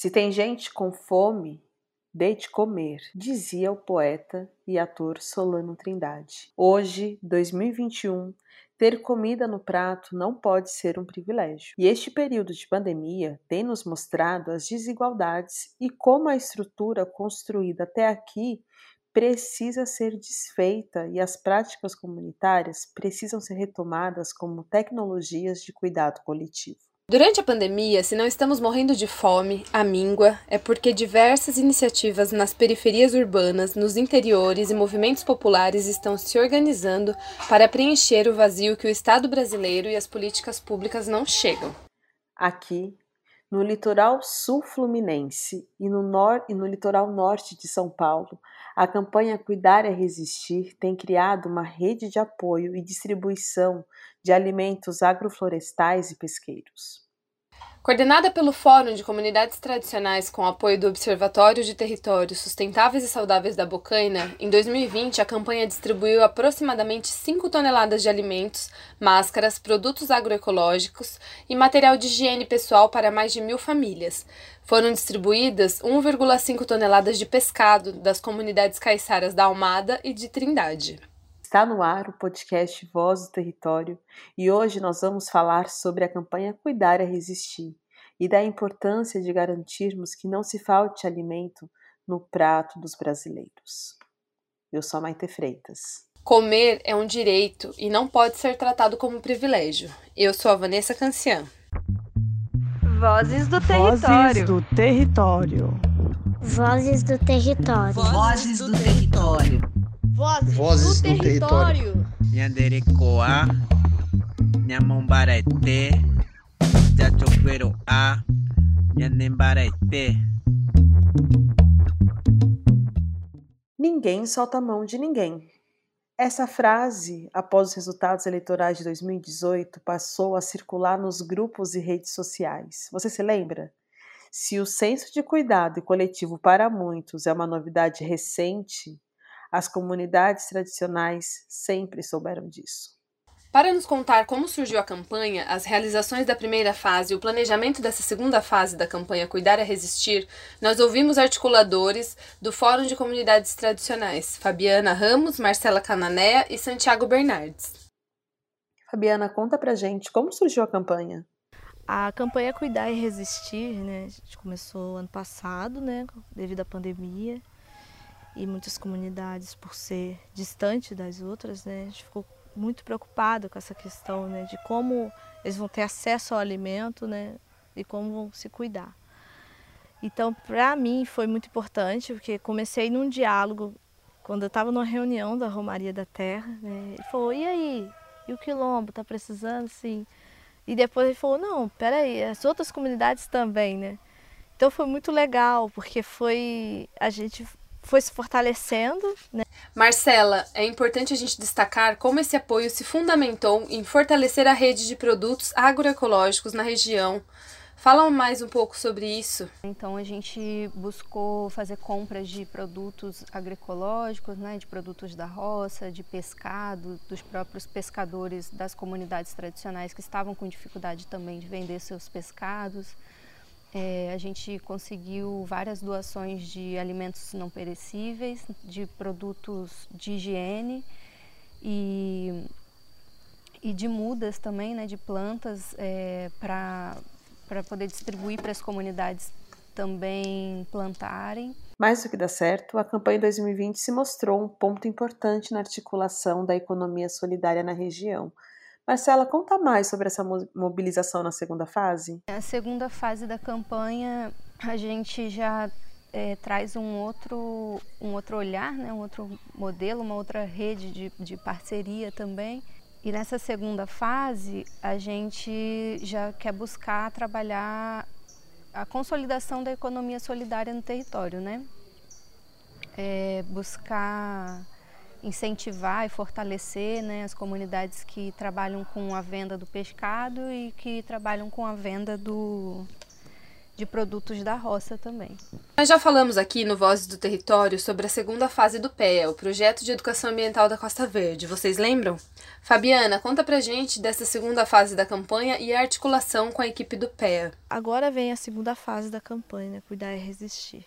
Se tem gente com fome, dê de comer, dizia o poeta e ator Solano Trindade. Hoje, 2021, ter comida no prato não pode ser um privilégio. E este período de pandemia tem nos mostrado as desigualdades e como a estrutura construída até aqui precisa ser desfeita e as práticas comunitárias precisam ser retomadas como tecnologias de cuidado coletivo. Durante a pandemia, se não estamos morrendo de fome, a míngua, é porque diversas iniciativas nas periferias urbanas, nos interiores e movimentos populares estão se organizando para preencher o vazio que o Estado brasileiro e as políticas públicas não chegam. Aqui, no litoral sul fluminense e no, nor e no litoral norte de São Paulo, a campanha Cuidar é Resistir tem criado uma rede de apoio e distribuição de alimentos agroflorestais e pesqueiros. Coordenada pelo Fórum de Comunidades Tradicionais com apoio do Observatório de Territórios Sustentáveis e Saudáveis da Bocaina, em 2020 a campanha distribuiu aproximadamente 5 toneladas de alimentos, máscaras, produtos agroecológicos e material de higiene pessoal para mais de mil famílias. Foram distribuídas 1,5 toneladas de pescado das comunidades caiçaras da Almada e de Trindade. Está no ar o podcast Voz do Território e hoje nós vamos falar sobre a campanha Cuidar é Resistir e da importância de garantirmos que não se falte alimento no prato dos brasileiros. Eu sou a Maite Freitas. Comer é um direito e não pode ser tratado como privilégio. Eu sou a Vanessa Cancian. Vozes do Território. Vozes do Território. Vozes do Território. Vozes do Território. Vozes, Vozes do, do, território. Nyanderekoa, Nhamombarete, Jachoperoa, Nhanembarete. Ninguém solta a mão de ninguém. Essa frase, após os resultados eleitorais de 2018, passou a circular nos grupos e redes sociais. Você se lembra? Se o senso de cuidado e coletivo para muitos é uma novidade recente, as comunidades tradicionais sempre souberam disso. Para nos contar como surgiu a campanha, as realizações da primeira fase e o planejamento dessa segunda fase da campanha Cuidar é Resistir, nós ouvimos articuladores do Fórum de Comunidades Tradicionais, Fabiana Ramos, Marcela Cananéia e Santiago Bernardes. Fabiana, conta pra gente como surgiu a campanha. A campanha Cuidar e Resistir, né, a gente começou ano passado, né, devido à pandemia e muitas comunidades, por ser distante das outras, né, a gente ficou muito preocupado com essa questão né, de como eles vão ter acesso ao alimento né, e como vão se cuidar. Então, para mim, foi muito importante, porque comecei num diálogo, quando eu estava numa reunião da Romaria da Terra, né, ele falou, e aí, e o Quilombo, está precisando, sim? E depois ele falou, não, peraí, as outras comunidades também, né? Então foi muito legal, porque foi a gente foi se fortalecendo. Né? Marcela, é importante a gente destacar como esse apoio se fundamentou em fortalecer a rede de produtos agroecológicos na região. Fala mais um pouco sobre isso. Então a gente buscou fazer compras de produtos agroecológicos, né, de produtos da roça, de pescado, dos próprios pescadores das comunidades tradicionais que estavam com dificuldade também de vender seus pescados. É, a gente conseguiu várias doações de alimentos não perecíveis, de produtos de higiene e, e de mudas também, né, de plantas é, para poder distribuir para as comunidades também plantarem. Mais do que dar certo, a campanha 2020 se mostrou um ponto importante na articulação da economia solidária na região Marcela, conta mais sobre essa mobilização na segunda fase. A segunda fase da campanha, a gente já é, traz um outro, um outro olhar, né, um outro modelo, uma outra rede de, de parceria também. E nessa segunda fase, a gente já quer buscar trabalhar a consolidação da economia solidária no território, né? É, buscar incentivar e fortalecer né, as comunidades que trabalham com a venda do pescado e que trabalham com a venda do, de produtos da roça também. Nós já falamos aqui no Vozes do Território sobre a segunda fase do PEA, o Projeto de Educação Ambiental da Costa Verde. Vocês lembram? Fabiana, conta pra gente dessa segunda fase da campanha e a articulação com a equipe do PEA. Agora vem a segunda fase da campanha, né? Cuidar e Resistir.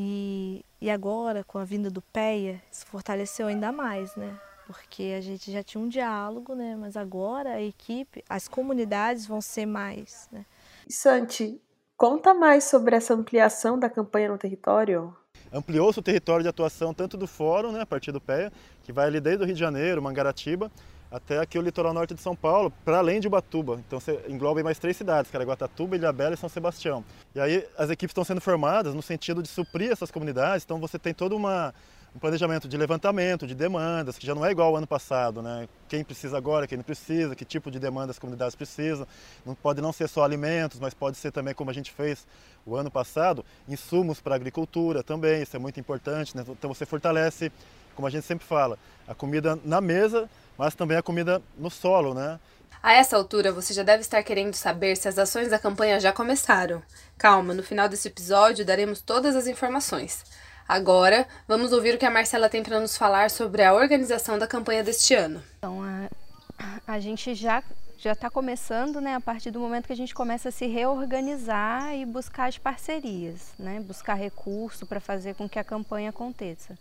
E, e agora, com a vinda do PEA, se fortaleceu ainda mais, né? Porque a gente já tinha um diálogo, né? Mas agora a equipe, as comunidades vão ser mais, né? Santi, Conta mais sobre essa ampliação da campanha no território. Ampliou-se o território de atuação tanto do Fórum, né, a partir do PEA, que vai ali desde o Rio de Janeiro, Mangaratiba, até aqui o litoral norte de São Paulo, para além de Ubatuba. Então você engloba mais três cidades, Caraguatatuba, Ilhabela e São Sebastião. E aí as equipes estão sendo formadas no sentido de suprir essas comunidades, então você tem toda uma um planejamento de levantamento de demandas, que já não é igual ao ano passado, né? Quem precisa agora, quem não precisa, que tipo de demanda as comunidades precisam. Não pode não ser só alimentos, mas pode ser também, como a gente fez o ano passado, insumos para agricultura também, isso é muito importante. Né? Então você fortalece, como a gente sempre fala, a comida na mesa, mas também a comida no solo, né? A essa altura, você já deve estar querendo saber se as ações da campanha já começaram. Calma, no final desse episódio daremos todas as informações. Agora, vamos ouvir o que a Marcela tem para nos falar sobre a organização da campanha deste ano. Então, a, a gente já já está começando, né, a partir do momento que a gente começa a se reorganizar e buscar as parcerias, né, buscar recurso para fazer com que a campanha aconteça.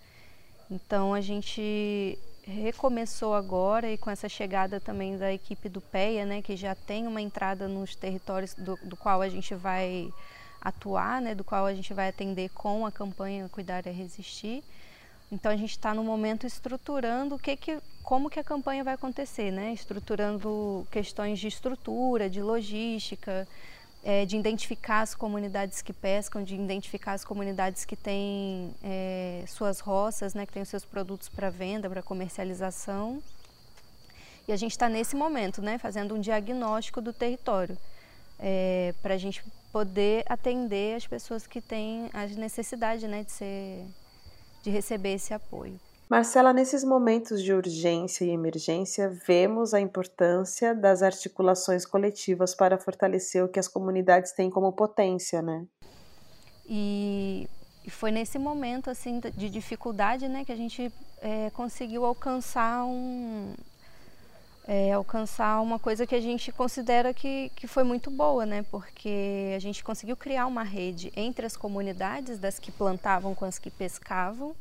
Então a gente recomeçou agora e com essa chegada também da equipe do PEA, né, que já tem uma entrada nos territórios do, do qual a gente vai atuar, né, do qual a gente vai atender com a campanha Cuidar é Resistir. Então a gente está no momento estruturando o que que, como que a campanha vai acontecer, né? Estruturando questões de estrutura, de logística, é, de identificar as comunidades que pescam, de identificar as comunidades que têm é, suas roças, né? Que têm os seus produtos para venda, para comercialização. E a gente está nesse momento, né? Fazendo um diagnóstico do território é, para a gente poder atender as pessoas que têm as necessidades né, de, ser, de receber esse apoio. Marcela, nesses momentos de urgência e emergência, vemos a importância das articulações coletivas para fortalecer o que as comunidades têm como potência, né? E, foi nesse momento assim de dificuldade, né, que a gente é, conseguiu alcançar um, é, alcançar uma coisa que a gente considera que, que foi muito boa, né? Porque a gente conseguiu criar uma rede entre as comunidades, das que plantavam com as que pescavam,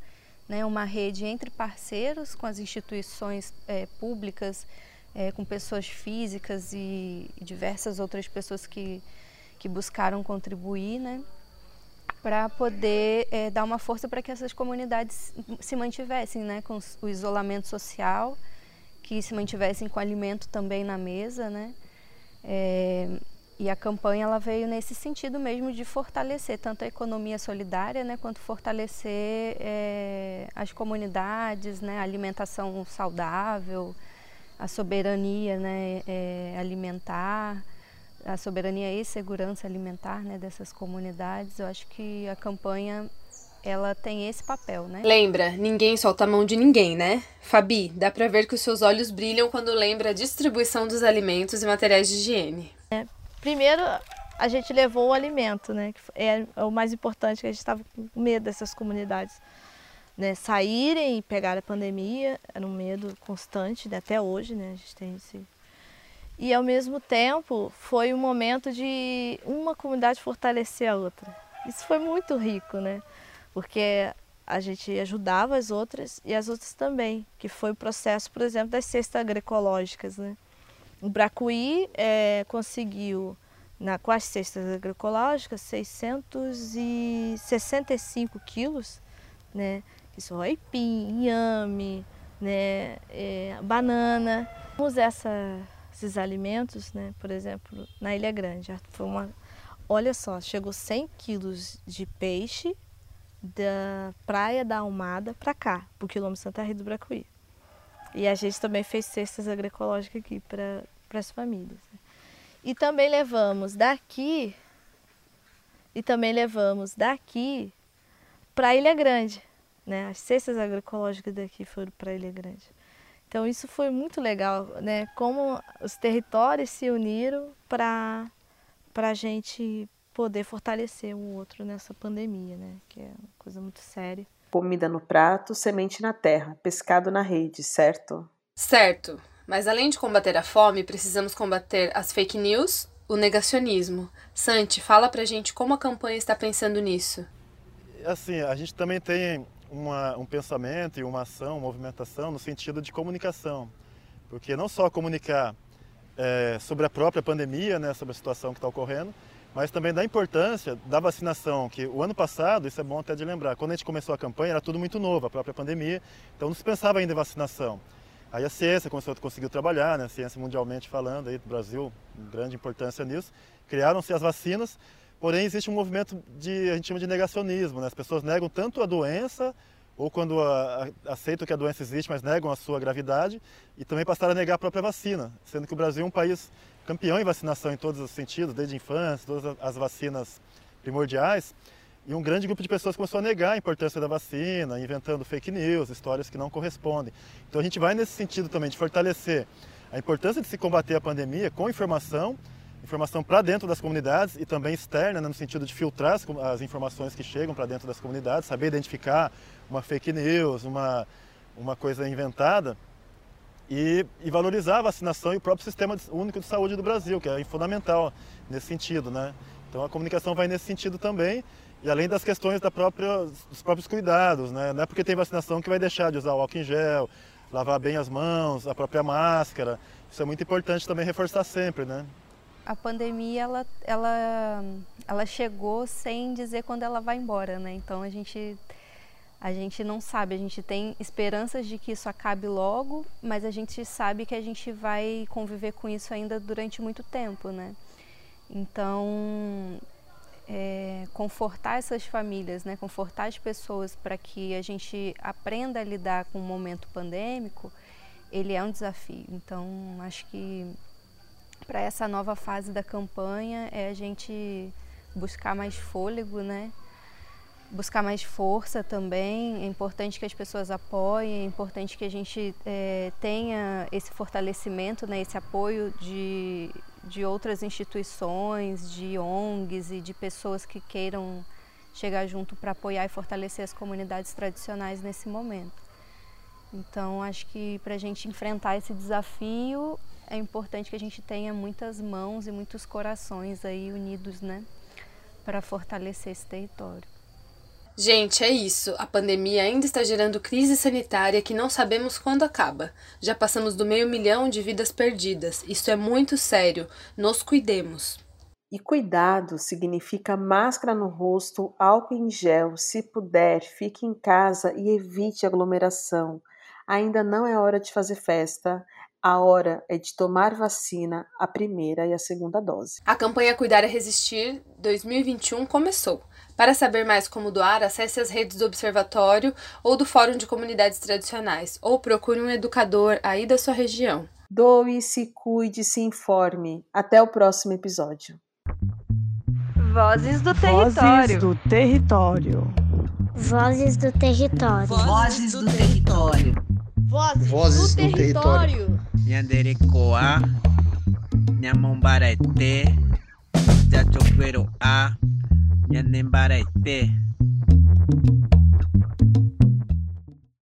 né? Uma rede entre parceiros com as instituições é, públicas, é, com pessoas físicas e, e, diversas outras pessoas que, que buscaram contribuir, né? Para poder é, dar uma força para que essas comunidades se mantivessem, né? Com o isolamento social que se mantivessem com alimento também na mesa, né? E a campanha ela veio nesse sentido mesmo de fortalecer tanto a economia solidária, né, quanto fortalecer é, as comunidades, né, a alimentação saudável, a soberania, né, é, alimentar, a soberania e segurança alimentar, né, dessas comunidades. Eu acho que a campanha ela tem esse papel, né? Lembra, ninguém solta a mão de ninguém, né? Fabi, dá pra ver que os seus olhos brilham quando lembra a distribuição dos alimentos e materiais de higiene. Primeiro, a gente levou o alimento, né? Que é, é o mais importante, que a gente estava com medo dessas comunidades né, saírem e pegar a pandemia, era um medo constante, né, até hoje, né? A gente tem esse... E ao mesmo tempo, foi um momento de uma comunidade fortalecer a outra. Isso foi muito rico, né? porque a gente ajudava as outras e as outras também, que foi o processo, por exemplo, das cestas agroecológicas. Né? O Bracuí é, conseguiu, na, com as cestas agroecológicas, 665 quilos, né? isso é aipim, inhame, né? É, banana. Usamos essa, esses alimentos, né? por exemplo, na Ilha Grande. Foi uma, olha só, chegou 100 quilos de peixe, da Praia da Almada para cá, para o quilômetro Santa Rita do Bracuí. E a gente também fez cestas agroecológicas aqui para as famílias. E também levamos daqui, e também levamos daqui para Ilha Grande. Né? As cestas agroecológicas daqui foram para Ilha Grande. Então isso foi muito legal, né? Como os territórios se uniram para a gente poder fortalecer o outro nessa pandemia, né? Que é uma coisa muito séria. Comida no prato, semente na terra, pescado na rede, certo? Certo. Mas além de combater a fome, precisamos combater as fake news, o negacionismo. Santi, fala pra gente como a campanha está pensando nisso. Assim, a gente também tem uma, um pensamento e uma ação, uma movimentação no sentido de comunicação. Porque não só comunicar é, sobre a própria pandemia, né, sobre a situação que está ocorrendo, mas também da importância da vacinação, que o ano passado, isso é bom até de lembrar, quando a gente começou a campanha era tudo muito novo, a própria pandemia, então não se pensava ainda em vacinação. Aí a ciência começou, conseguiu trabalhar, né? a ciência mundialmente falando, aí, do Brasil, grande importância nisso. Criaram-se as vacinas, porém existe um movimento de, a gente chama de negacionismo, né? as pessoas negam tanto a doença, ou quando a, a, aceitam que a doença existe, mas negam a sua gravidade, e também passaram a negar a própria vacina, sendo que o Brasil é um país campeão em vacinação em todos os sentidos, desde a infância, todas as vacinas primordiais, e um grande grupo de pessoas começou a negar a importância da vacina, inventando fake news, histórias que não correspondem. Então a gente vai nesse sentido também de fortalecer a importância de se combater a pandemia com informação, informação para dentro das comunidades e também externa, né, no sentido de filtrar as, as informações que chegam para dentro das comunidades, saber identificar uma fake news, uma, uma coisa inventada e, e, valorizar a vacinação e o próprio sistema único de saúde do Brasil, que é fundamental nesse sentido, né? Então a comunicação vai nesse sentido também e além das questões da própria, dos próprios cuidados, né? Não é porque tem vacinação que vai deixar de usar o álcool em gel, lavar bem as mãos, a própria máscara. Isso é muito importante também reforçar sempre, né? A pandemia, ela, ela, ela chegou sem dizer quando ela vai embora, né? Então a gente, a gente não sabe, a gente tem esperanças de que isso acabe logo, mas a gente sabe que a gente vai conviver com isso ainda durante muito tempo, né? Então, é, confortar essas famílias, né, confortar as pessoas para que a gente aprenda a lidar com o momento pandêmico, ele é um desafio. Então, acho que para essa nova fase da campanha é a gente buscar mais fôlego, né? Buscar mais força também. É importante que as pessoas apoiem, é importante que a gente é, tenha esse fortalecimento, né, esse apoio de de outras instituições, de ONGs e de pessoas que queiram chegar junto para apoiar e fortalecer as comunidades tradicionais nesse momento. Então, acho que para a gente enfrentar esse desafio, é importante que a gente tenha muitas mãos e muitos corações aí unidos, né, para fortalecer esse território. Gente, é isso. A pandemia ainda está gerando crise sanitária que não sabemos quando acaba. Já passamos do meio milhão de vidas perdidas. Isso é muito sério. Nos cuidemos. E cuidado significa máscara no rosto, álcool em gel. Se puder, fique em casa e evite aglomeração. Ainda não é hora de fazer festa. A hora é de tomar vacina, a primeira e a segunda dose. A campanha Cuidar é Resistir 2021 começou. Para saber mais como doar, acesse as redes do Observatório ou do Fórum de Comunidades Tradicionais, ou procure um educador aí da sua região. Doe, se cuide, se informe. Até o próximo episódio. Vozes do Território. Vozes do Território. Vozes do Território. Vozes do Território. Vozes, Vozes do, do Território. Nhanderecoa, Nhamombarete, Jachoqueroa. Yan Nembarete.